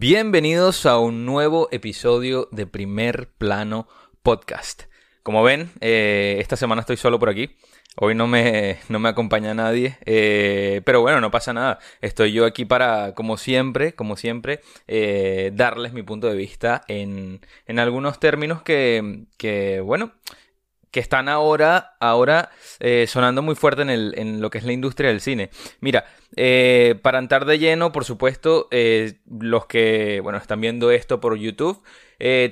Bienvenidos a un nuevo episodio de Primer Plano Podcast. Como ven, eh, esta semana estoy solo por aquí. Hoy no me, no me acompaña nadie, eh, pero bueno, no pasa nada. Estoy yo aquí para, como siempre, como siempre, eh, darles mi punto de vista en, en algunos términos que, que, bueno, que están ahora, ahora eh, sonando muy fuerte en, el, en, lo que es la industria del cine. Mira, eh, para entrar de lleno, por supuesto, eh, los que bueno, están viendo esto por YouTube,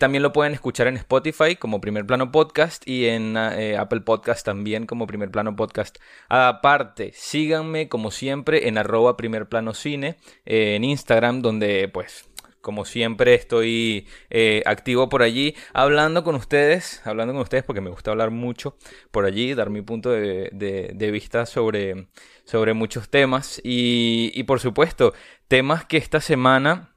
también lo pueden escuchar en Spotify como primer plano podcast y en Apple Podcast también como primer plano podcast. Aparte, síganme como siempre en arroba primer plano cine en Instagram, donde pues como siempre estoy eh, activo por allí hablando con ustedes, hablando con ustedes porque me gusta hablar mucho por allí, dar mi punto de, vista sobre, sobre muchos temas. Y, y por supuesto temas que esta semana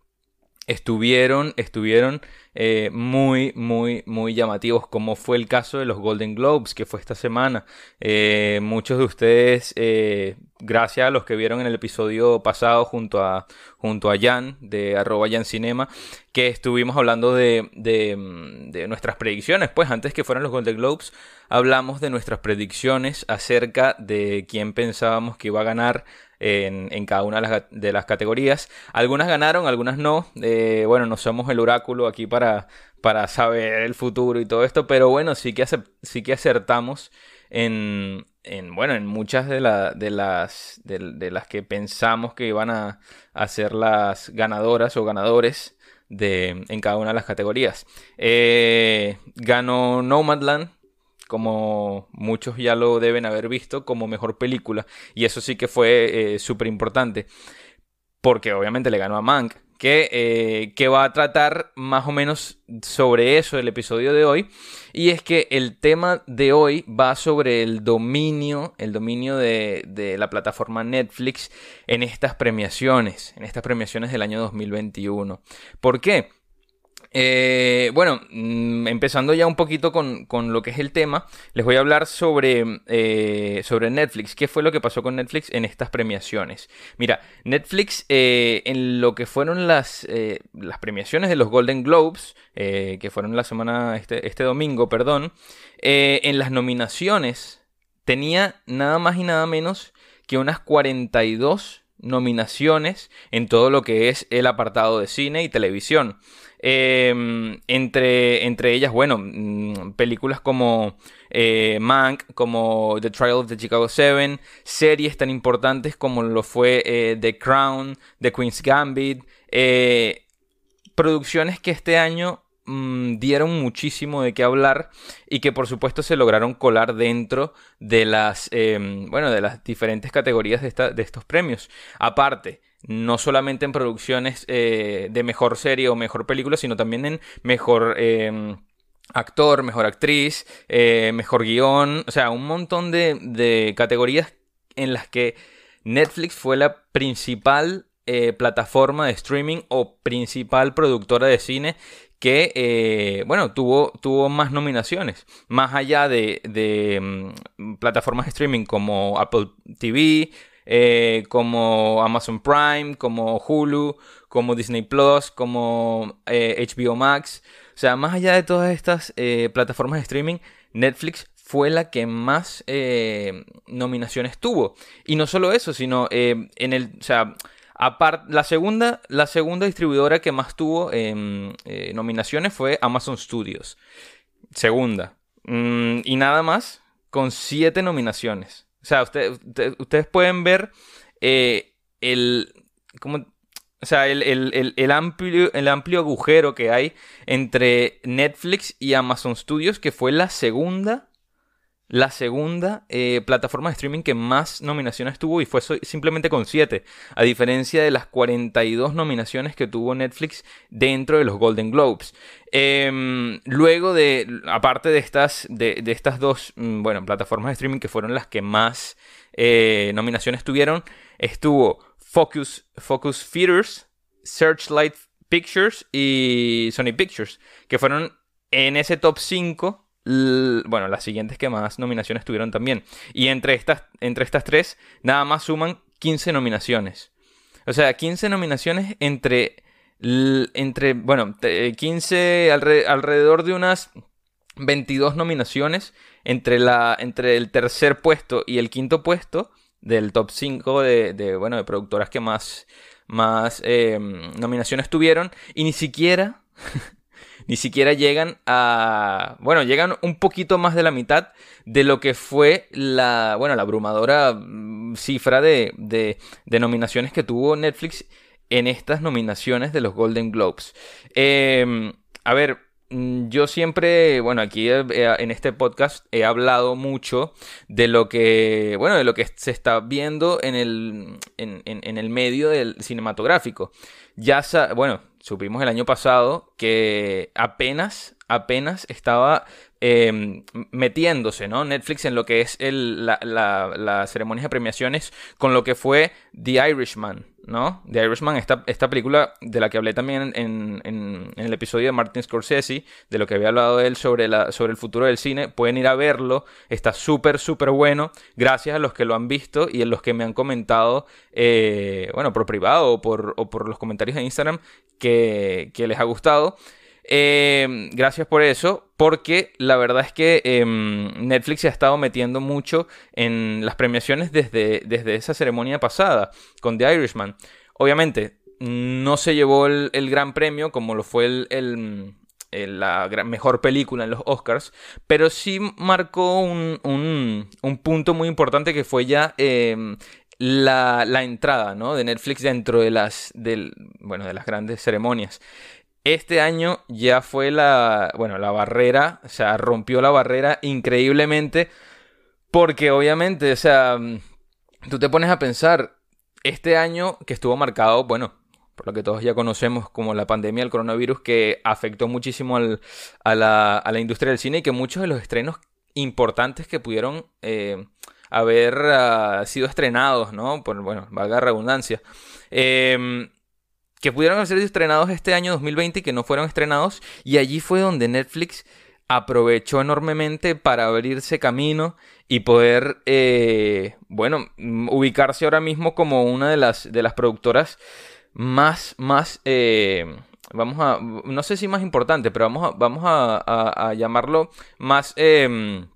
estuvieron, estuvieron eh, muy, muy, muy llamativos, como fue el caso de los Golden Globes, que fue esta semana. Eh, muchos de ustedes, eh, gracias a los que vieron en el episodio pasado junto a, junto a Jan, de arroba Jan Cinema, que estuvimos hablando de, de, nuestras predicciones, pues antes que fueran los Golden Globes, hablamos de nuestras predicciones acerca de quién pensábamos que iba a ganar en, cada una de las, categorías. Algunas ganaron, algunas no. Eh, bueno, no somos el oráculo aquí para, para saber el futuro y todo esto, pero bueno, sí que, sí que acertamos en, bueno, en muchas de, de, las, de, las que pensamos que iban a, a, ser las ganadoras o ganadores de, en cada una de las categorías. Eh, ganó Nomadland, como muchos ya lo deben haber visto, como mejor película. Y eso sí que fue eh, súper importante, porque obviamente le ganó a Mank, que, eh, que, va a tratar más o menos sobre eso el episodio de hoy. Y es que el tema de hoy va sobre el dominio, el dominio de, de la plataforma Netflix en estas premiaciones, en estas premiaciones del año 2021. ¿Por qué? Eh, bueno, mm, empezando ya un poquito con, lo que es el tema, les voy a hablar sobre, eh, sobre Netflix. ¿Qué fue lo que pasó con Netflix en estas premiaciones? Mira, Netflix eh, en lo que fueron las, las premiaciones de los Golden Globes, que fueron la semana, este, este domingo, perdón, en las nominaciones tenía nada más y nada menos que unas 42 nominaciones en todo lo que es el apartado de cine y televisión. Em, entre, entre ellas, bueno, mm, películas como eh, Mank, como The Trial of the Chicago Seven, series tan importantes como lo fue eh, The Crown, The Queen's Gambit, eh, producciones que este año mm, dieron muchísimo de qué hablar y que por supuesto se lograron colar dentro de las, em, bueno, de las diferentes categorías de, de estos premios. Aparte, no solamente en producciones eh, de mejor serie o mejor película, sino también en mejor em, actor, mejor actriz, eh, mejor guion, o sea, un montón de, categorías en las que Netflix fue la principal eh, plataforma de streaming o principal productora de cine que, bueno, tuvo, tuvo más nominaciones, más allá de, de em, plataformas de streaming como Apple TV, eh, como Amazon Prime, como Hulu, como Disney Plus, como HBO eh, Max. O sea, más allá de todas estas eh, plataformas de streaming, Netflix fue la que más nominaciones tuvo. Y no solo eso, sino en el. O sea, la segunda, la segunda distribuidora que más tuvo em, nominaciones fue Amazon Studios. Segunda. Mm, y nada más con siete nominaciones. O sea, ustedes pueden ver eh, el, o sea, el, amplio, el amplio agujero que hay entre Netflix y Amazon Studios, que fue la segunda la segunda eh, plataforma de streaming que más nominaciones tuvo y fue simplemente con 7, a diferencia de las 42 nominaciones que tuvo Netflix dentro de los Golden Globes. Em, luego de, aparte de estas, de, estas dos, mm, bueno, plataformas de streaming que fueron las que más eh, nominaciones tuvieron, estuvo Focus, Focus Searchlight Pictures y Sony Pictures, que fueron en ese top 5 bueno, las siguientes que más nominaciones tuvieron también. Y entre estas, entre estas tres, nada más suman 15 nominaciones. O sea, 15 nominaciones entre entre, bueno, 15, alrededor de unas 22 nominaciones entre, la, entre el tercer puesto y el quinto puesto del top 5 de, bueno, de productoras que más, más em, nominaciones tuvieron y ni siquiera ni siquiera llegan a bueno llegan un poquito más de la mitad de lo que fue la bueno la abrumadora mm, cifra de, de, nominaciones que tuvo Netflix en estas nominaciones de los Golden Globes em, a ver Mm, yo siempre, bueno, aquí en este podcast he hablado mucho de lo que, bueno, de lo que se está viendo en el, en, el medio del cinematográfico. Ya, bueno, supimos el año pasado que apenas, apenas estaba em, metiéndose, ¿no? Netflix en lo que es el, la, la, ceremonia de premiaciones con lo que fue The Irishman, ¿no? The Irishman, esta, esta película de la que hablé también en, en, el episodio de Martin Scorsese, de lo que había hablado él sobre, la, sobre el futuro del cine, pueden ir a verlo, está súper, súper bueno, gracias a los que lo han visto y a los que me han comentado, eh, bueno, por privado o por, o por los comentarios de Instagram que, que les ha gustado. Eh, gracias por eso, porque la verdad es que em, Netflix se ha estado metiendo mucho en las premiaciones desde, desde esa ceremonia pasada con The Irishman. Obviamente, no se llevó el, gran premio como lo fue el, la mejor película en los Oscars, pero sí marcó un, un, punto muy importante que fue ya em, la, la, entrada ¿no? de Netflix dentro de las, del, bueno, de las grandes ceremonias. Este año ya fue la, bueno, la barrera, o sea, rompió la barrera increíblemente porque obviamente, o sea, mm, tú te pones a pensar, este año que estuvo marcado, bueno, por lo que todos ya conocemos como la pandemia del coronavirus que afectó muchísimo a, la, industria del cine y que muchos de los estrenos importantes que pudieron eh, haber ah, sido estrenados, ¿no? Por, bueno, valga la redundancia. Eh, que pudieron ser estrenados este año 2020 y que no fueron estrenados. Y allí fue donde Netflix aprovechó enormemente para abrirse camino y poder, eh, bueno, mm, ubicarse ahora mismo como una de las, de las productoras más, más, eh, vamos a, no sé si más importante, pero vamos a, vamos a, llamarlo más em,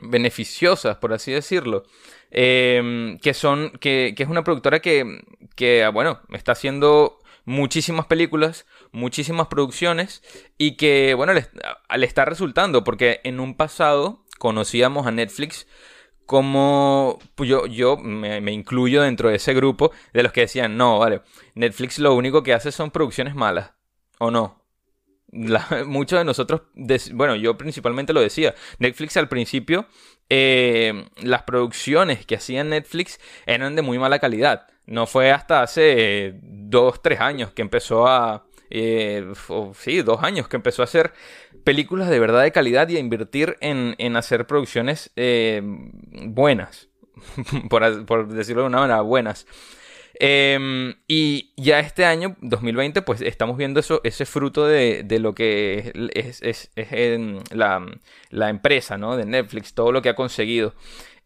beneficiosas, por así decirlo. Em, que son, que, es una productora que, que, bueno, está haciendo muchísimas películas, muchísimas producciones y que, bueno, le, está resultando porque en un pasado conocíamos a Netflix como pues yo, yo me, incluyo dentro de ese grupo de los que decían, no, vale, Netflix lo único que hace son producciones malas, ¿o no? muchos de nosotros, bueno, yo principalmente lo decía, Netflix al principio, eh, las producciones que hacían Netflix eran de muy mala calidad. No fue hasta hace dos, tres años que empezó a... Eh, sí, dos años que empezó a hacer películas de verdad de calidad y a invertir en, hacer producciones eh, buenas, por, decirlo de una manera, buenas. Em, y ya este año, 2020, pues estamos viendo eso, ese fruto de, lo que es, la, la, empresa, ¿no? De Netflix, todo lo que ha conseguido.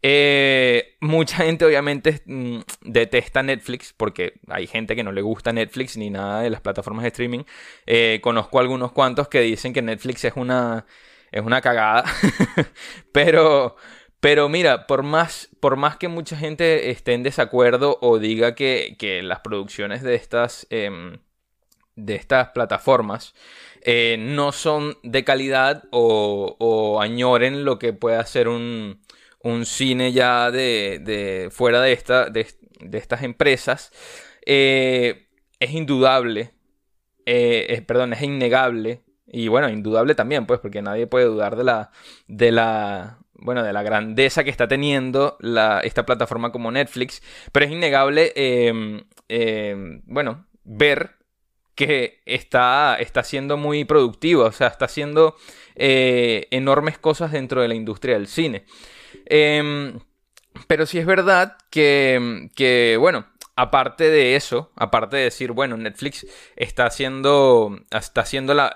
Eh, mucha gente obviamente mm, detesta Netflix porque hay gente que no le gusta Netflix ni nada de las plataformas de streaming. Eh, conozco algunos cuantos que dicen que Netflix es una, es una cagada. pero, pero mira, por más, por más que mucha gente esté en desacuerdo o diga que, las producciones de estas, em, de estas plataformas eh, no son de calidad o, añoren lo que puede hacer un un cine ya de, fuera de, esta, de, estas empresas, eh, es indudable, eh, perdón, es innegable, y bueno, indudable también, pues, porque nadie puede dudar de la, de la, bueno, de la grandeza que está teniendo esta plataforma como Netflix, pero es innegable, em, em, bueno, ver que está, está siendo muy productivo, o sea, está haciendo eh, enormes cosas dentro de la industria del cine. Em, pero sí es verdad que, bueno, aparte de eso, aparte de decir, bueno, Netflix está haciendo, está haciendo la,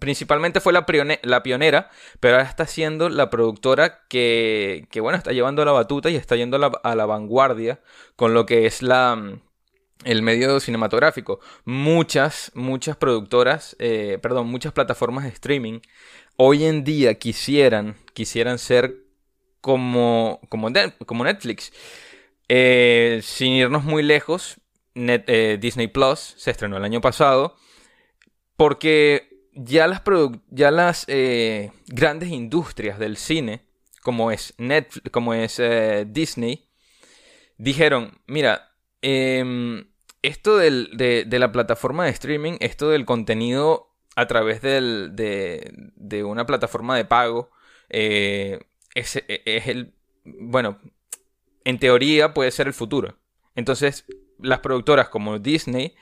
principalmente fue la, pionera, pero ahora está siendo la productora que, que, bueno, está llevando la batuta y está yendo a la, vanguardia con lo que es la, el medio cinematográfico. Muchas, muchas productoras, eh, perdón, muchas plataformas de streaming hoy en día quisieran, quisieran ser como, como, como Netflix. Eh, sin irnos muy lejos, eh, Disney Plus se estrenó el año pasado porque ya las, ya las grandes industrias del cine, como es, Netflix, como es Disney, dijeron, mira, em, esto de, la plataforma de streaming, esto del contenido a través de, una plataforma de pago, eh, es, es, el, bueno, en teoría puede ser el futuro. Entonces, las productoras como Disney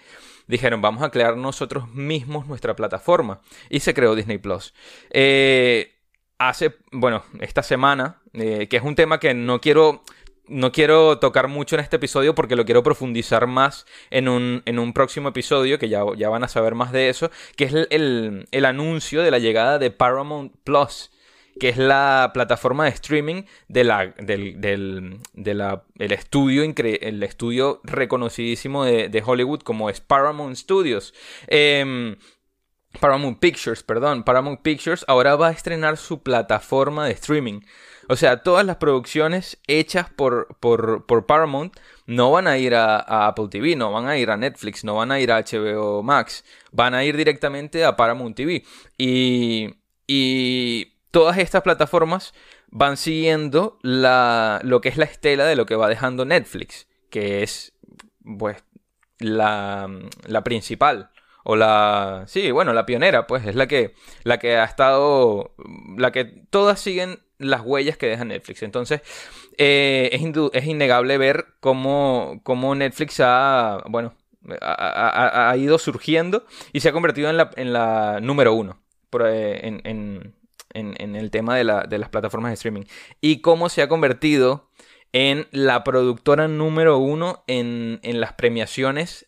dijeron, vamos a crear nosotros mismos nuestra plataforma. Y se creó Disney Plus. Eh, hace, bueno, esta semana, eh, que es un tema que no quiero no quiero tocar mucho en este episodio porque lo quiero profundizar más en un, en un próximo episodio, que ya, ya, van a saber más de eso, que es el, el, anuncio de la llegada de Paramount Plus que es la plataforma de streaming de la, del, del el, estudio el estudio reconocidísimo de, de, Hollywood como es Paramount Studios. Em, Paramount Pictures, perdón, Paramount Pictures ahora va a estrenar su plataforma de streaming. O sea, todas las producciones hechas por, por, Paramount no van a ir a, Apple TV, no van a ir a Netflix, no van a ir a HBO Max, van a ir directamente a Paramount TV. Y, y todas estas plataformas van siguiendo la, lo que es la estela de lo que va dejando Netflix, que es pues la, principal o la sí bueno la pionera pues es la que la que ha estado la que todas siguen las huellas que deja Netflix. Entonces, eh, es, innegable ver cómo, cómo, Netflix ha, bueno, ha, ido surgiendo y se ha convertido en la, en la número uno eh, en, el tema de, las plataformas de streaming. Y cómo se ha convertido en la productora número uno en, las premiaciones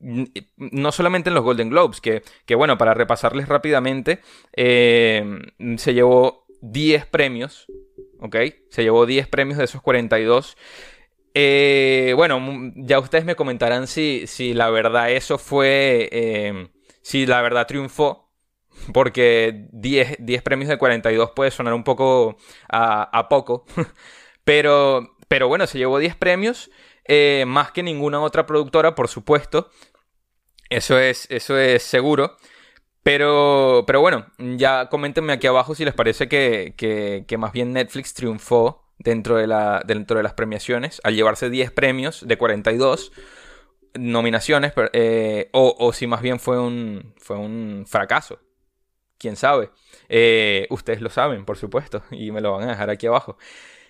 no solamente en los Golden Globes, que, bueno, para repasarles rápidamente, eh, se llevó 10 premios, ¿ok? Se llevó 10 premios de esos 42. Eh, bueno, ya ustedes me comentarán si, si la verdad eso fue, eh, si la verdad triunfó, porque 10, 10, premios de 42 puede sonar un poco a, poco, pero, pero bueno, se llevó 10 premios, eh, más que ninguna otra productora, por supuesto, eso es, eso es seguro. Pero, pero bueno, ya coméntenme aquí abajo si les parece que, que, más bien Netflix triunfó dentro de, la, dentro de las premiaciones al llevarse 10 premios de 42 nominaciones eh, o, si más bien fue un, fue un fracaso. ¿Quién sabe? Eh, ustedes lo saben, por supuesto, y me lo van a dejar aquí abajo.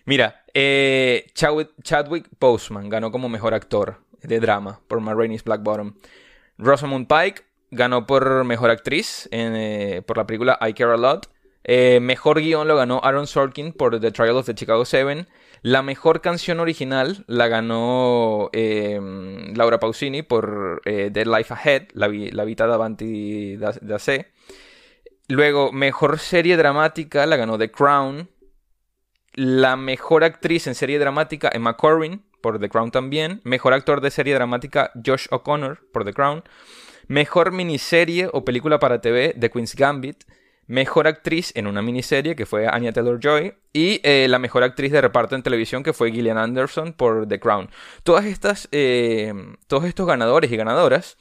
Mira, eh, Chadwick Boseman ganó como mejor actor de drama por Ma Black Bottom. Rosamund Pike ganó por mejor actriz eh, por la película I Care a Lot. Mejor guion lo ganó Aaron Sorkin por The Trial of the Chicago Seven. La mejor canción original la ganó em, Laura Pausini por Dead Life Ahead, La, la Vita davanti da, sé. Luego, mejor serie dramática la ganó The Crown. La mejor actriz en serie dramática, Emma Corrin, por The Crown también. Mejor actor de serie dramática, Josh O'Connor, por The Crown. Mejor miniserie o película para TV, The Queen's Gambit. Mejor actriz en una miniserie, que fue Anya Taylor-Joy. Y eh, la mejor actriz de reparto en televisión, que fue Gillian Anderson por The Crown. Todas estas, eh, todos estos ganadores y ganadoras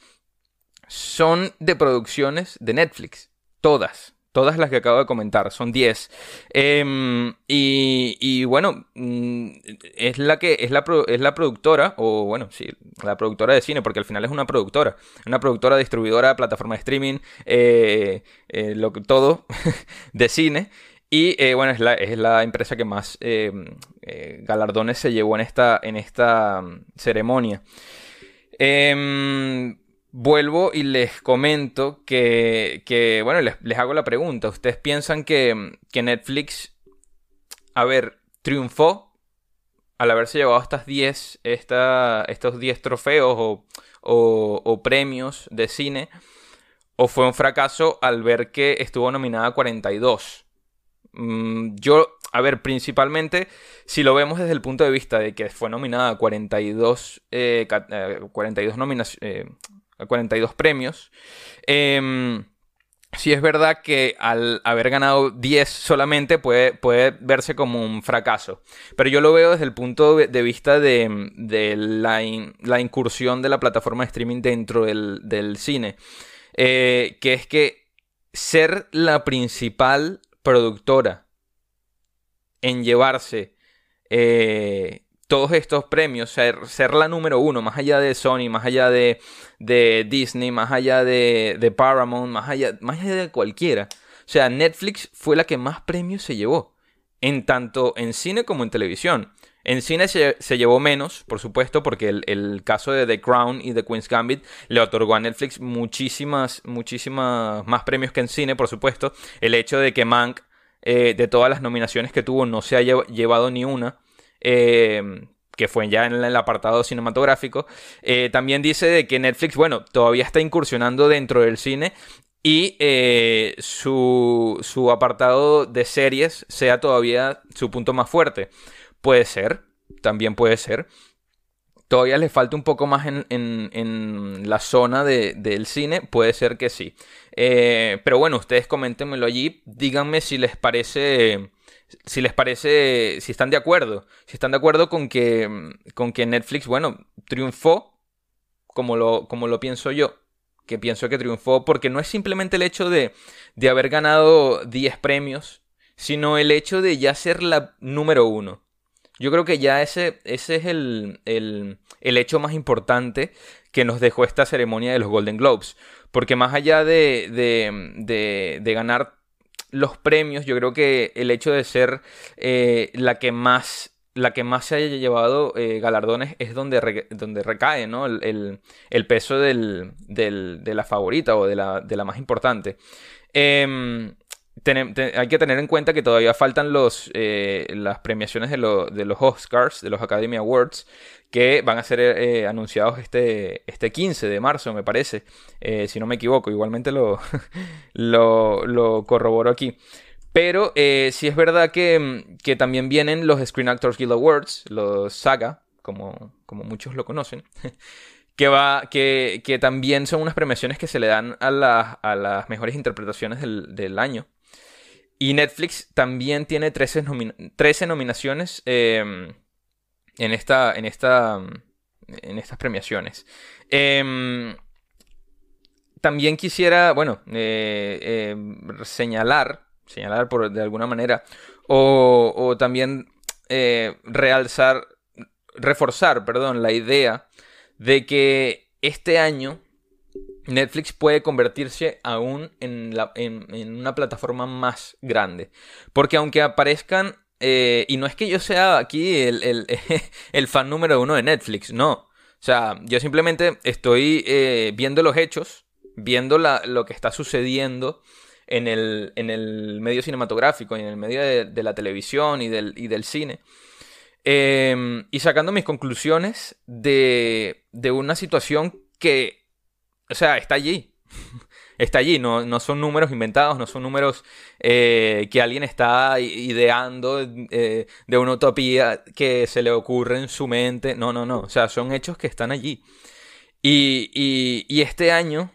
son de producciones de Netflix. Todas. Todas las que acabo de comentar, son 10. Em, y, bueno, mm, es la que es la, es la productora, o bueno, sí, la productora de cine, porque al final es una productora. Una productora, distribuidora, plataforma de streaming, eh, eh, todo de cine. Y eh, bueno, es la, es la, empresa que más em, galardones se llevó en esta, en esta mm, ceremonia. Vuelvo y les comento que, bueno, les, hago la pregunta. ¿Ustedes piensan que, Netflix, a ver, triunfó al haberse llevado estas 10, estos 10 trofeos o, premios de cine? ¿O fue un fracaso al ver que estuvo nominada a 42? Mm, yo, a ver, principalmente, si lo vemos desde el punto de vista de que fue nominada a 42, 42, nominaciones, 42 premios, eh, si es verdad que al haber ganado 10 solamente puede, puede, verse como un fracaso. Pero yo lo veo desde el punto de vista de, la, la, incursión de la plataforma de streaming dentro del, cine. Eh, que es que ser la principal productora en llevarse eh, todos estos premios, ser, ser, la número uno, más allá de Sony, más allá de, de Disney, más allá de, de, Paramount, más allá, más allá de cualquiera. O sea, Netflix fue la que más premios se llevó, en tanto en cine como en televisión. En cine se, se llevó menos, por supuesto, porque el, el, caso de The Crown y The Queen's Gambit le otorgó a Netflix muchísimas, muchísimas más premios que en cine, por supuesto. El hecho de que Mank, eh, de todas las nominaciones que tuvo, no se haya llevado ni una eh, que fue ya en el apartado cinematográfico, eh, también dice de que Netflix, bueno, todavía está incursionando dentro del cine y eh, su, su, apartado de series sea todavía su punto más fuerte. Puede ser, también puede ser. Todavía le falta un poco más en, en, la zona de, del cine, puede ser que sí. pero bueno, ustedes coméntenmelo allí, díganme si les parece si les parece, si están de acuerdo, si están de acuerdo con que, con que Netflix, bueno, triunfó como lo, como lo pienso yo, que pienso que triunfó porque no es simplemente el hecho de, de haber ganado 10 premios, sino el hecho de ya ser la número uno. Yo creo que ya ese, ese es el, el, el hecho más importante que nos dejó esta ceremonia de los Golden Globes. Porque más allá de, de, de, de ganar los premios, yo creo que el hecho de ser eh, la que más la que más se haya llevado eh, galardones es donde, donde recae ¿no? el, peso del, de la favorita o de la, de la más importante. Hay que tener en cuenta que todavía faltan los, eh, las premiaciones de, de, los Oscars, de los Academy Awards, que van a ser eh, anunciados este, este 15 de marzo, me parece, eh, si no me equivoco, igualmente lo, lo, corroboro aquí. Pero sí es verdad que, que, también vienen los Screen Actors Guild Awards, los SAGA, como, como muchos lo conocen, que, va, que, que, también son unas premiaciones que se le dan a, a las mejores interpretaciones del, del año. Y Netflix también tiene 13, 13 nominaciones em, en, esta, en, esta, en estas premiaciones. Em, también quisiera, bueno, eh, em, señalar, señalar por, de alguna manera, o, o también eh, realzar, reforzar, perdón, la idea de que este año Netflix puede convertirse aún en, una plataforma más grande. Porque aunque aparezcan, eh, y no es que yo sea aquí el, fan número uno de Netflix, no. O sea, yo simplemente estoy eh, viendo los hechos, viendo lo que está sucediendo en el, medio cinematográfico y en el medio de, la televisión y del, cine. Em, y sacando mis conclusiones de una situación que o sea, está allí. está allí, no, no, son números inventados, no son números eh, que alguien está ideando eh, de una utopía que se le ocurre en su mente. No, no, no. O sea, son hechos que están allí. Y, y, este año,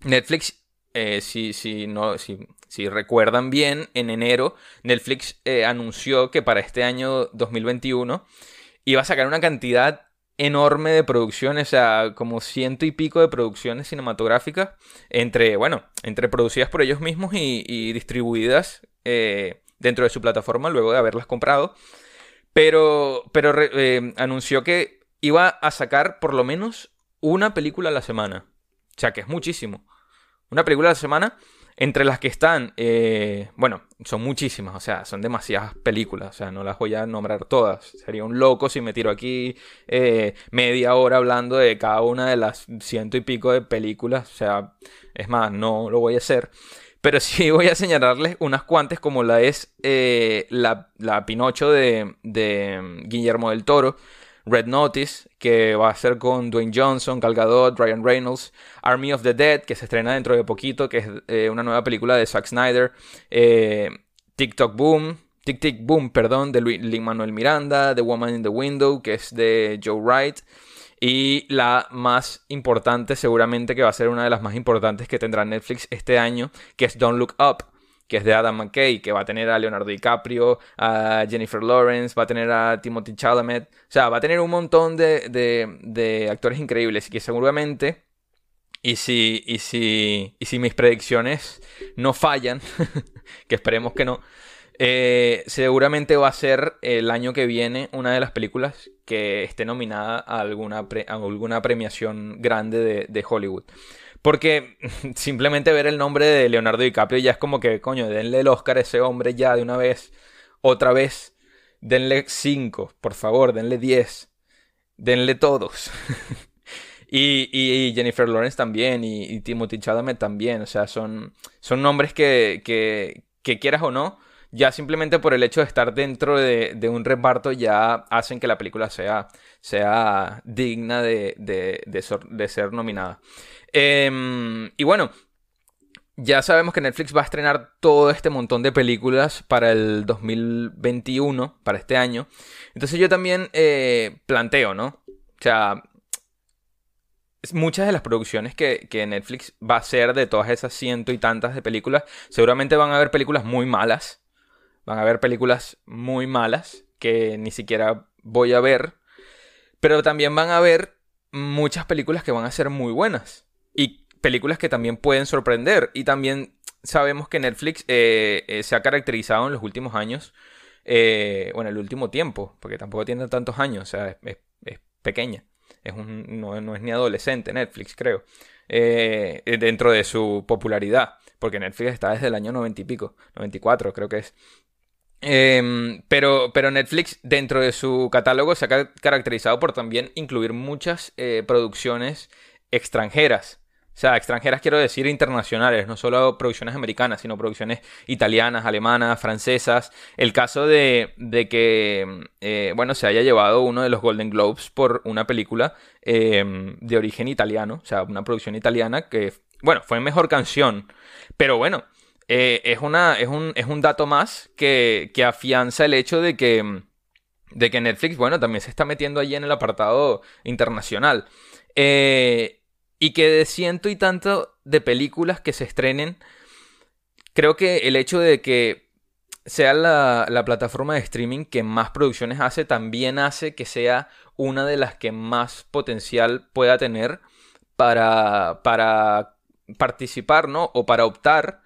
Netflix, eh, si, si, no, si, si, recuerdan bien, en enero, Netflix anunció que para este año 2021 iba a sacar una cantidad enorme de producciones, o sea, como ciento y pico de producciones cinematográficas, entre, bueno, entre producidas por ellos mismos y, distribuidas eh, dentro de su plataforma luego de haberlas comprado. Pero, pero eh, anunció que iba a sacar por lo menos una película a la semana. O sea, que es muchísimo. Una película a la semana entre las que están, eh, bueno, son muchísimas, o sea, son demasiadas películas, o sea, no las voy a nombrar todas. Sería un loco si me tiro aquí eh, media hora hablando de cada una de las ciento y pico de películas, o sea, es más, no lo voy a hacer. Pero sí voy a señalarles unas cuantas como la es eh, la, la, Pinocho de, de Guillermo del Toro, Red Notice, que va a ser con Dwayne Johnson, Gal Gadot, Ryan Reynolds, Army of the Dead, que se estrena dentro de poquito, que es eh, una nueva película de Zack Snyder. Eh, TikTok Boom, Tic Tic Boom, perdón, de Lin Manuel Miranda, The Woman in the Window, que es de Joe Wright. Y la más importante, seguramente que va a ser una de las más importantes que tendrá Netflix este año, que es Don't Look Up, que es de Adam McKay, que va a tener a Leonardo DiCaprio, a Jennifer Lawrence, va a tener a Timothy Chalamet. O sea, va a tener un montón de, de actores increíbles y que seguramente y si, y si, y si mis predicciones no fallan, que esperemos que no, eh, seguramente va a ser el año que viene una de las películas que esté nominada a alguna, alguna premiación grande de, Hollywood. Porque simplemente ver el nombre de Leonardo DiCaprio ya es como que, coño, denle el Oscar a ese hombre ya de una vez, otra vez. Denle 5, por favor, denle 10. Denle todos. y, Jennifer Lawrence también, y, Timothy Chalamet también. O sea, son, son nombres que, que, que quieras o no, ya simplemente por el hecho de estar dentro de, un reparto ya hacen que la película sea, sea digna de, de, ser nominada. Em, y bueno, ya sabemos que Netflix va a estrenar todo este montón de películas para el 2021, para este año. Entonces yo también eh, planteo, ¿no? O sea, muchas de las producciones que, que, Netflix va a hacer de todas esas ciento y tantas de películas, seguramente van a haber películas muy malas. Van a haber películas muy malas que ni siquiera voy a ver. Pero también van a haber muchas películas que van a ser muy buenas. Y películas que también pueden sorprender. Y también sabemos que Netflix eh, eh, se ha caracterizado en los últimos años. Eh, bueno, el último tiempo. Porque tampoco tiene tantos años. O sea, es, pequeña. Es un, no, no, es ni adolescente Netflix, creo. dentro de su popularidad. Porque Netflix está desde el año 90 y pico. 94 creo que es. Em, pero, pero Netflix, dentro de su catálogo, se ha caracterizado por también incluir muchas eh, producciones extranjeras. O sea, extranjeras quiero decir internacionales, no solo producciones americanas, sino producciones italianas, alemanas, francesas. El caso de, de que, eh, bueno, se haya llevado uno de los Golden Globes por una película em, de origen italiano, o sea, una producción italiana que, bueno, fue mejor canción. Pero bueno, eh, es, una, es, un, es un dato más que, que afianza el hecho de que, de que Netflix, bueno, también se está metiendo allí en el apartado internacional. Eh, y que de ciento y tanto de películas que se estrenen, creo que el hecho de que sea la, la, plataforma de streaming que más producciones hace, también hace que sea una de las que más potencial pueda tener para, para participar, ¿no? O para optar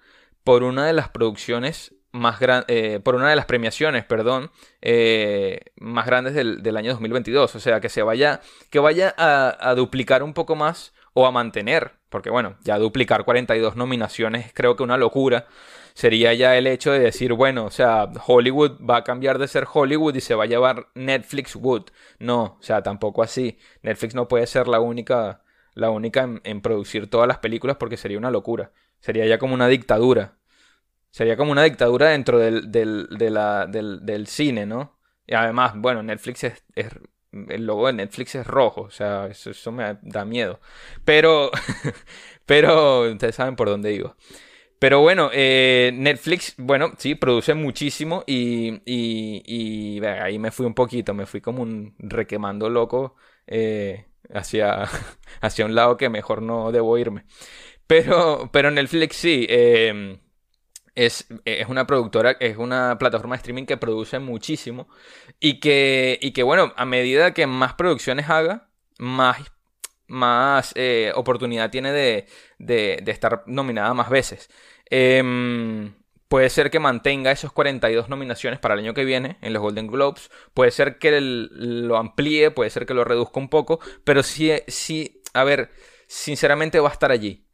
por una de las producciones más grandes, eh, por una de las premiaciones, perdón, eh, más grandes del, año 2022. O sea, que se vaya, que vaya a, duplicar un poco más o a mantener, porque bueno, ya duplicar 42 nominaciones creo que una locura. Sería ya el hecho de decir, bueno, o sea, Hollywood va a cambiar de ser Hollywood y se va a llevar Netflix Wood. No, o sea, tampoco así. Netflix no puede ser la única, la única en producir todas las películas porque sería una locura. Sería ya como una dictadura. Sería como una dictadura dentro del, del, cine, ¿no? Y además, bueno, Netflix es, el logo de Netflix es rojo, o sea, eso, me da miedo. Pero, pero, ustedes saben por dónde digo. Pero bueno, eh, Netflix, bueno, sí, produce muchísimo y, y, ahí me fui un poquito, me fui como un requemando loco eh, hacia, hacia un lado que mejor no debo irme. Pero, pero Netflix sí. Em, es, es, una productora, es una plataforma de streaming que produce muchísimo y que, y que bueno, a medida que más producciones haga, más, más eh, oportunidad tiene de, de, estar nominada más veces. Em, puede ser que mantenga esos 42 nominaciones para el año que viene en los Golden Globes, puede ser que lo amplíe, puede ser que lo reduzca un poco, pero sí, sí, a ver, sinceramente va a estar allí.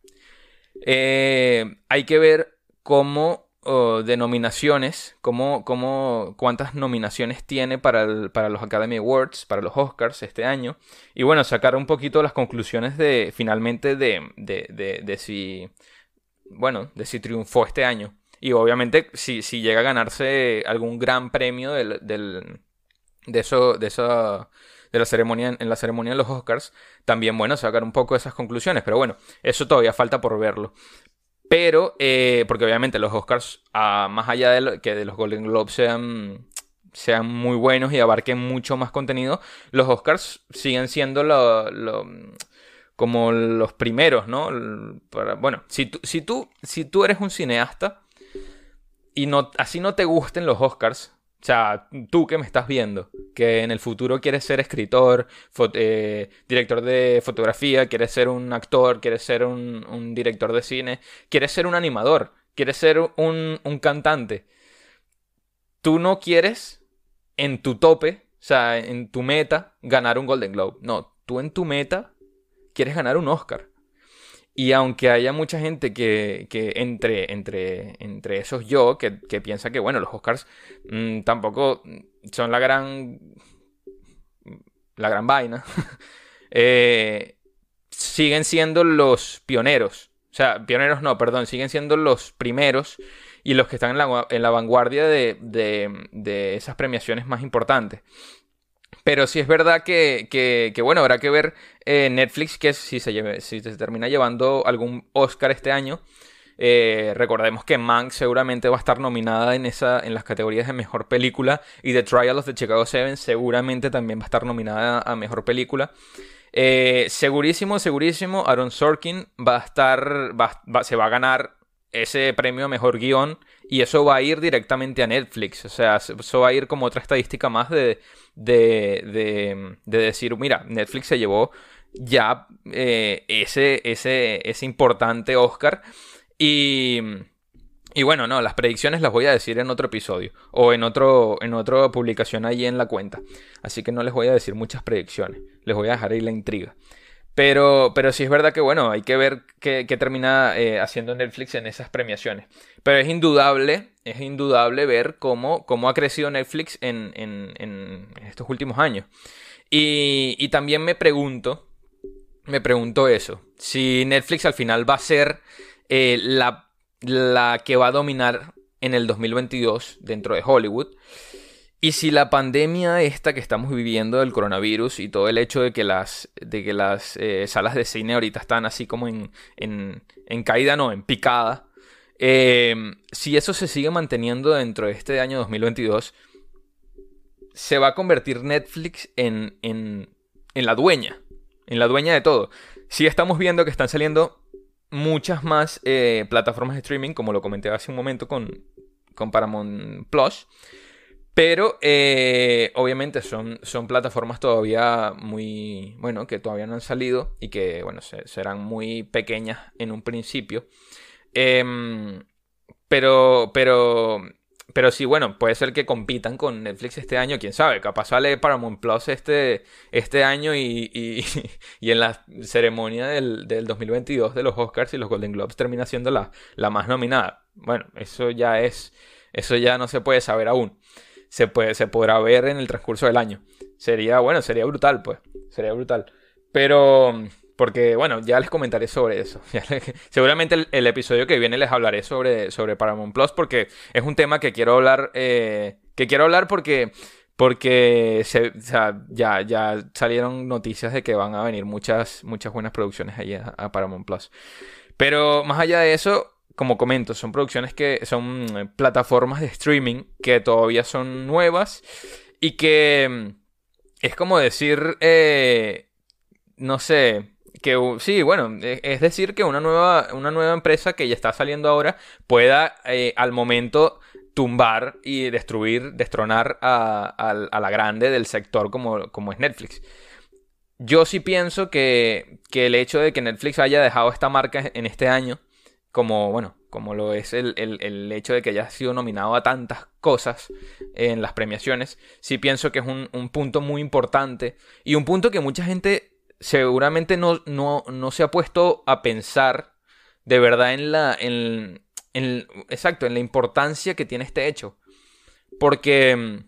Eh, hay que ver cómo de nominaciones, cómo, cómo, cuántas nominaciones tiene para, para, los Academy Awards, para los Oscars este año. Y bueno, sacar un poquito las conclusiones de finalmente de, de, de, si, bueno, de si triunfó este año. Y obviamente si, si llega a ganarse algún gran premio del, del de eso, de esa de la ceremonia, en la ceremonia de los Oscars, también, bueno, sacar un poco esas conclusiones, pero bueno, eso todavía falta por verlo. Pero, eh, porque obviamente los Oscars, más allá de que de los Golden Globes sean, sean muy buenos y abarquen mucho más contenido, los Oscars siguen siendo lo, como los primeros, ¿no? bueno, si tú, si, tú, si tú eres un cineasta y no, así no te gusten los Oscars, o sea, tú que me estás viendo, que en el futuro quieres ser escritor, eh, director de fotografía, quieres ser un actor, quieres ser un, director de cine, quieres ser un animador, quieres ser un, un, cantante. Tú no quieres en tu tope, o sea, en tu meta, ganar un Golden Globe. No, tú en tu meta quieres ganar un Oscar. Y aunque haya mucha gente que, entre, entre, entre esos yo, que, piensa que, bueno, los Oscars mm, tampoco son la gran. la gran vaina. Eh, siguen siendo los pioneros. O sea, pioneros no, perdón, siguen siendo los primeros y los que están en la, en la vanguardia de, de esas premiaciones más importantes. Pero sí es verdad que, que, bueno, habrá que ver eh, Netflix que si se, si se termina llevando algún Oscar este año. Eh, recordemos que Mank seguramente va a estar nominada en, esa, en las categorías de mejor película y The Trial of the Chicago Seven seguramente también va a estar nominada a mejor película. Eh, segurísimo, segurísimo, Aaron Sorkin va a estar, se va a ganar ese premio a mejor guion y eso va a ir directamente a Netflix. O sea, eso va a ir como otra estadística más de, de, decir, mira, Netflix se llevó ya eh, ese, ese, ese importante Oscar. Y, y bueno, no, las predicciones las voy a decir en otro episodio o en, otro, en otra publicación ahí en la cuenta. Así que no les voy a decir muchas predicciones, les voy a dejar ahí la intriga. Pero, pero sí es verdad que, bueno, hay que ver qué, termina eh, haciendo Netflix en esas premiaciones. Pero es indudable, es indudable ver cómo, cómo ha crecido Netflix en, en, estos últimos años. Y, también me pregunto, me pregunto eso, si Netflix al final va a ser eh, la, la que va a dominar en el 2022 dentro de Hollywood. Y si la pandemia esta que estamos viviendo del coronavirus y todo el hecho de que las, de que las eh, salas de cine ahorita están así como en, en, en caída, no, en picada, eh, si eso se sigue manteniendo dentro de este año 2022, se va a convertir Netflix en, en, en la dueña, en la dueña de todo. Si estamos viendo que están saliendo muchas más eh, plataformas de streaming, como lo comenté hace un momento con, con Paramount Plus. Pero eh, obviamente son, son plataformas todavía muy, bueno, que todavía no han salido y que, bueno, serán muy pequeñas en un principio. Em, pero, pero, pero sí, bueno, puede ser que compitan con Netflix este año, quién sabe, capaz sale Paramount Plus este, este año y, y, en la ceremonia del, del, 2022 de los Oscars y los Golden Globes termina siendo la, la más nominada. Bueno, eso ya es, eso ya no se puede saber aún se, puede, se podrá ver en el transcurso del año. Sería, bueno, sería brutal, pues. Sería brutal. Pero, porque, bueno, ya les comentaré sobre eso. seguramente el, episodio que viene les hablaré sobre, sobre Paramount Plus, porque es un tema que quiero hablar, eh, que quiero hablar porque porque se, ya, ya salieron noticias de que van a venir muchas, muchas buenas producciones allí a, Paramount Plus. Pero más allá de eso, como comento, son producciones que son eh, plataformas de streaming que todavía son nuevas y que mm, es como decir, eh, no sé, que sí, bueno, e, es decir que una nueva, una nueva empresa que ya está saliendo ahora pueda eh, al momento tumbar y destruir, destronar a, la grande del sector como, es Netflix. Yo sí pienso que el hecho de que Netflix haya dejado esta marca en este año como, bueno, como lo es el, hecho de que haya sido nominado a tantas cosas en las premiaciones, sí pienso que es un, punto muy importante y un punto que mucha gente seguramente no, no, se ha puesto a pensar de verdad en la, en, exacto, en la importancia que tiene este hecho. Porque,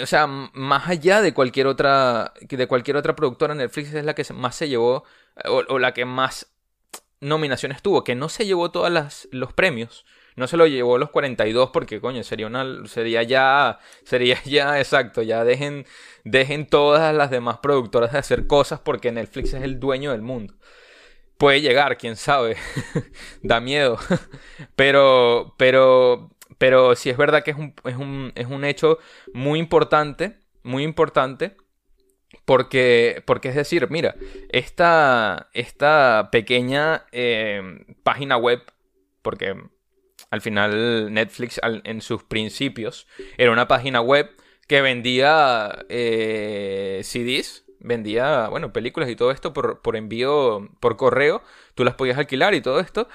o sea, más allá de cualquier otra, de cualquier otra productora, Netflix es la que más se llevó, o la que más nominaciones tuvo, que no se llevó todos los premios. No se lo llevó los 42 porque, coño, sería una sería ya sería ya exacto, ya dejen dejen todas las demás productoras de hacer cosas porque Netflix es el dueño del mundo. puede llegar, quién sabe. da miedo. pero, pero, pero sí es verdad que es un, es un, es un hecho muy importante, muy importante. Porque, porque es decir, mira, esta, esta pequeña eh, página web, porque al final Netflix en sus principios era una página web que vendía eh, CDs, vendía, bueno, películas y todo esto por, por, envío, por correo, tú las podías alquilar y todo esto.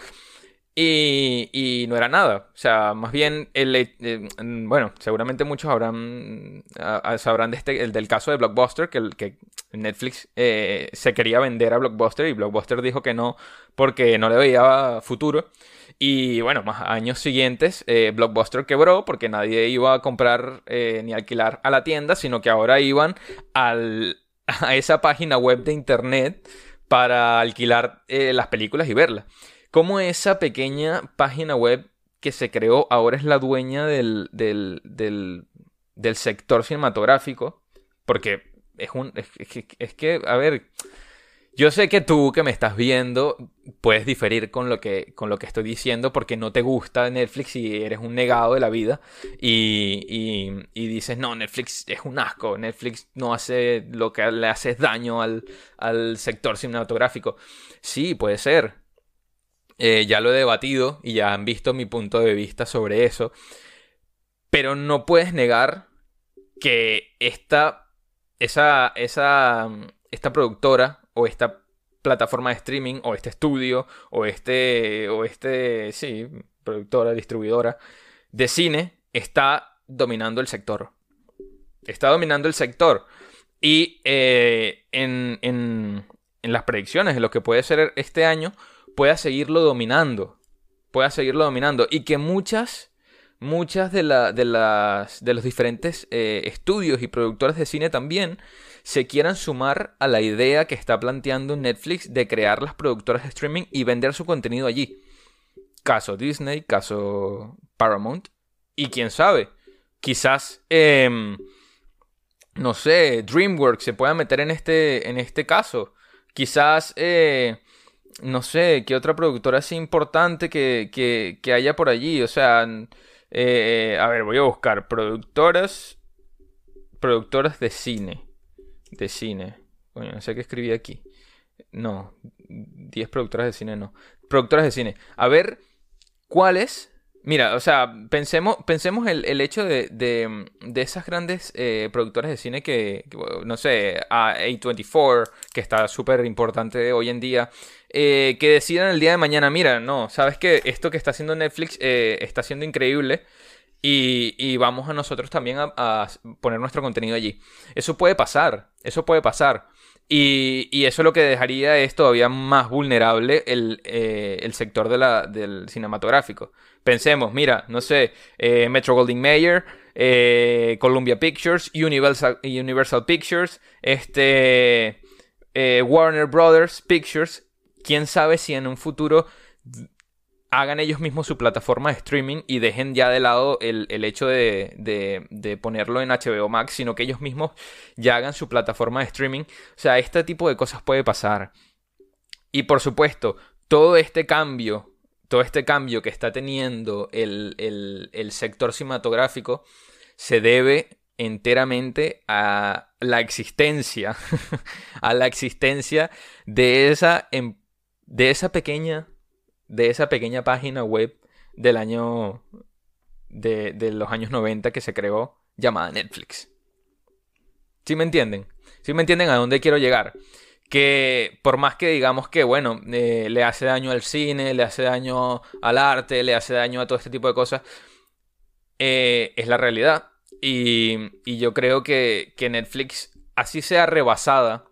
Y, no era nada. O sea, más bien, el, eh, bueno, seguramente muchos habrán, sabrán de este, el del caso de Blockbuster, que, Netflix eh, se quería vender a Blockbuster y Blockbuster dijo que no porque no le veía futuro. Y bueno, más años siguientes, eh, Blockbuster quebró porque nadie iba a comprar eh, ni alquilar a la tienda, sino que ahora iban a esa página web de internet para alquilar eh, las películas y verlas. Como esa pequeña página web que se creó ahora es la dueña del, del, del, sector cinematográfico, porque es un... es que, a ver, yo sé que tú que me estás viendo puedes diferir con lo que, con lo que estoy diciendo porque no te gusta Netflix y eres un negado de la vida y, y, dices, no, Netflix es un asco, Netflix no hace lo que le hace daño al, al sector cinematográfico. Sí, puede ser. Eh, ya lo he debatido y ya han visto mi punto de vista sobre eso. Pero no puedes negar que esta, esa, esa, esta productora o esta plataforma de streaming o este estudio o este o este sí productora distribuidora de cine está dominando el sector está dominando el sector y eh, en, en, en, las predicciones de lo que puede ser este año pueda seguirlo dominando pueda seguirlo dominando y que muchas muchas de, la, de, las, de los diferentes eh, estudios y productores de cine también se quieran sumar a la idea que está planteando Netflix de crear las productoras de streaming y vender su contenido allí. Caso Disney, caso Paramount. Y quién sabe, quizás, em, no sé, DreamWorks se pueda meter en este, en este caso. Quizás, eh, no sé, qué otra productora así importante que, que, haya por allí. O sea, eh, a ver, voy a buscar productoras, productoras de cine de cine. Bueno, no sé qué escribí aquí. No, 10 productoras de cine, no. Productoras de cine. A ver, ¿cuáles? Mira, o sea, pensemos, pensemos el, el hecho de, de, esas grandes eh, productoras de cine que, no sé, A24, que está súper importante hoy en día, eh, que decidan el día de mañana, mira, no, sabes que esto que está haciendo Netflix eh, está siendo increíble y, vamos a nosotros también a, poner nuestro contenido allí. Eso puede pasar, eso puede pasar. Y, eso lo que dejaría es todavía más vulnerable el, eh, sector de la, del cinematográfico. Pensemos, mira, no sé, eh, Metro Golding Mayer, eh, Columbia Pictures, Universal, Universal Pictures, este, Warner Brothers Pictures. Quién sabe si en un futuro hagan ellos mismos su plataforma de streaming y dejen ya de lado el, hecho de, de, ponerlo en HBO Max, sino que ellos mismos ya hagan su plataforma de streaming. O sea, este tipo de cosas puede pasar. Y por supuesto, todo este cambio, todo este cambio que está teniendo el, el sector cinematográfico se debe enteramente a la existencia, a la existencia de esa, em, de esa pequeña de esa pequeña página web del año de, los años 90 que se creó llamada Netflix. ¿Sí me entienden? ¿Sí me entienden a dónde quiero llegar? Que por más que digamos que, bueno, eh, le hace daño al cine, le hace daño al arte, le hace daño a todo este tipo de cosas, eh, es la realidad. Y, y yo creo que, que Netflix, así sea rebasada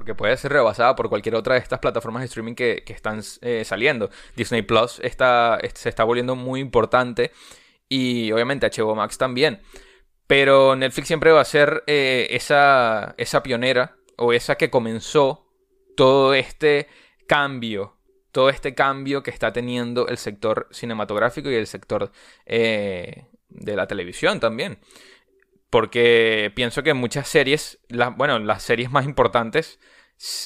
porque puede ser rebasada por cualquier otra de estas plataformas de streaming que, están eh, saliendo. Disney Plus está, se está volviendo muy importante y obviamente HBO Max también. Pero Netflix siempre va a ser eh, esa, esa pionera o esa que comenzó todo este cambio, todo este cambio que está teniendo el sector cinematográfico y el sector eh, de la televisión también. Porque pienso que muchas series, bueno, las series más importantes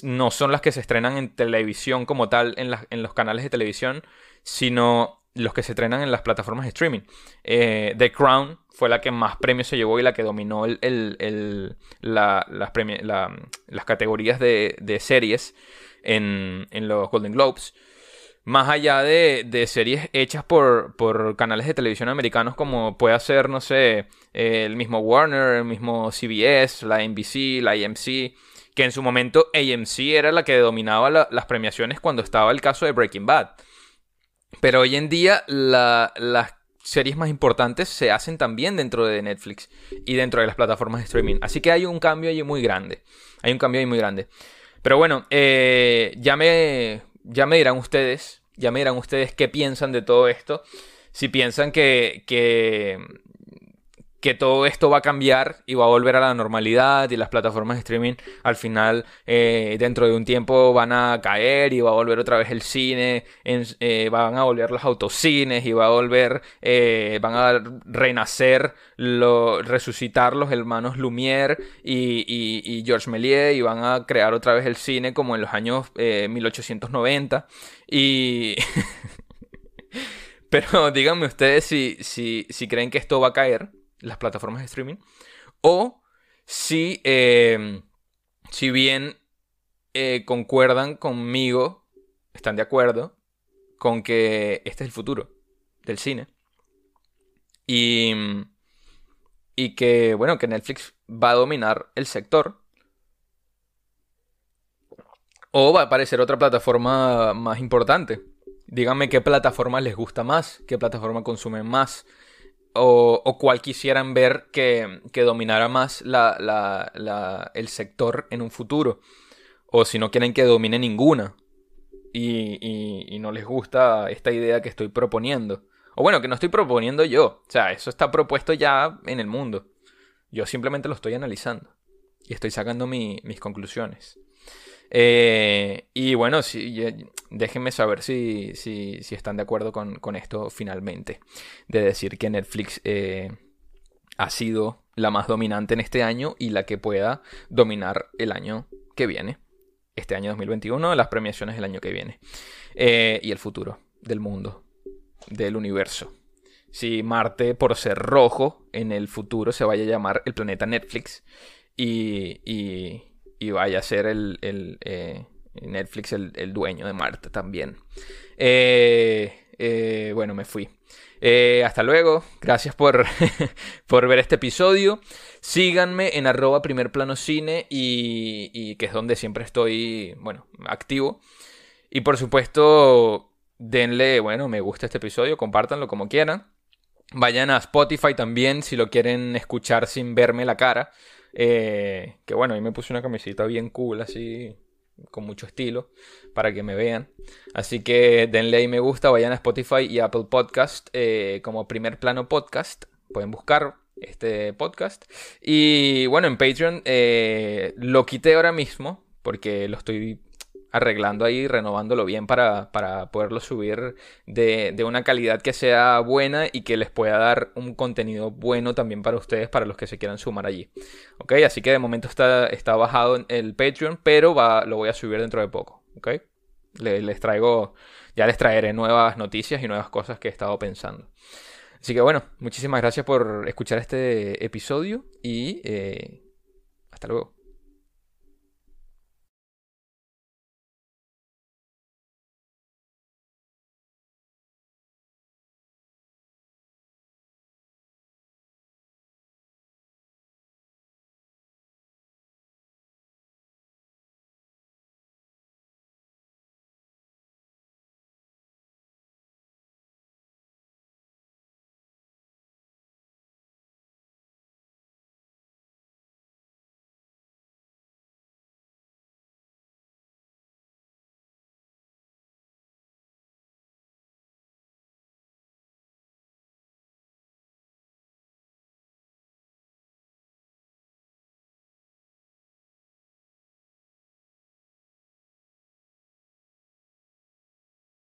no son las que se estrenan en televisión como tal, en, en los canales de televisión, sino los que se estrenan en las plataformas de streaming. Eh, The Crown fue la que más premios se llevó y la que dominó el, las, las, categorías de, series en, los Golden Globes. Más allá de, series hechas por, canales de televisión americanos como puede ser, no sé, el mismo Warner, el mismo CBS, la NBC, la AMC, que en su momento AMC era la que dominaba las premiaciones cuando estaba el caso de Breaking Bad. Pero hoy en día las series más importantes se hacen también dentro de Netflix y dentro de las plataformas de streaming. Así que hay un cambio ahí muy grande. Hay un cambio ahí muy grande. Pero bueno, eh, ya, me, ya me dirán ustedes, ya me dirán ustedes qué piensan de todo esto. Si piensan que, que que todo esto va a cambiar y va a volver a la normalidad y las plataformas de streaming al final eh, dentro de un tiempo van a caer y va a volver otra vez el cine, eh, van a volver los autocines y va a volver, eh, van a renacer, lo, resucitar los hermanos Lumière y, y, Georges Méliès y van a crear otra vez el cine como en los años 1890 y... Pero díganme ustedes si, si, si creen que esto va a caer las plataformas de streaming, o si, eh, si bien eh, concuerdan conmigo, están de acuerdo con que este es el futuro del cine. Y, y que, bueno, que Netflix va a dominar el sector. O va a aparecer otra plataforma más importante. Díganme qué plataforma les gusta más, qué plataforma consumen más o, cuál quisieran ver que, dominara más el sector en un futuro. O si no quieren que domine ninguna. Y, no les gusta esta idea que estoy proponiendo. O bueno, que no estoy proponiendo yo. O sea, eso está propuesto ya en el mundo. Yo simplemente lo estoy analizando. Y estoy sacando mis conclusiones. Eh, y bueno, déjenme saber si, están de acuerdo con, esto finalmente. De decir que Netflix eh, ha sido la más dominante en este año y la que pueda dominar el año que viene. Este año 2021, las premiaciones del año que viene. Eh, y el futuro del mundo, del universo. Si Marte, por ser rojo, en el futuro se vaya a llamar el planeta Netflix. y vaya a ser el, eh, Netflix el, dueño de Marte también. Eh, eh, bueno, me fui. hasta luego. Gracias por, por, ver este episodio. Síganme en arroba primer plano cine y, y, que es donde siempre estoy, bueno, activo. Y por supuesto, denle, bueno, me gusta este episodio, compártanlo como quieran. Vayan a Spotify también si lo quieren escuchar sin verme la cara. Eh, que bueno, ahí me puse una camiseta bien cool, así, con mucho estilo, para que me vean. Así que denle ahí me gusta, vayan a Spotify y Apple Podcast eh, como primer plano podcast. Pueden buscar este podcast. Y bueno, en Patreon eh, lo quité ahora mismo, porque lo estoy arreglando ahí, renovándolo bien para, poderlo subir de, una calidad que sea buena y que les pueda dar un contenido bueno también para ustedes, para los que se quieran sumar allí. Ok, así que de momento está, está bajado en el Patreon, pero va, lo voy a subir dentro de poco. Ok, les, traigo, ya les traeré nuevas noticias y nuevas cosas que he estado pensando. Así que bueno, muchísimas gracias por escuchar este episodio y eh, hasta luego.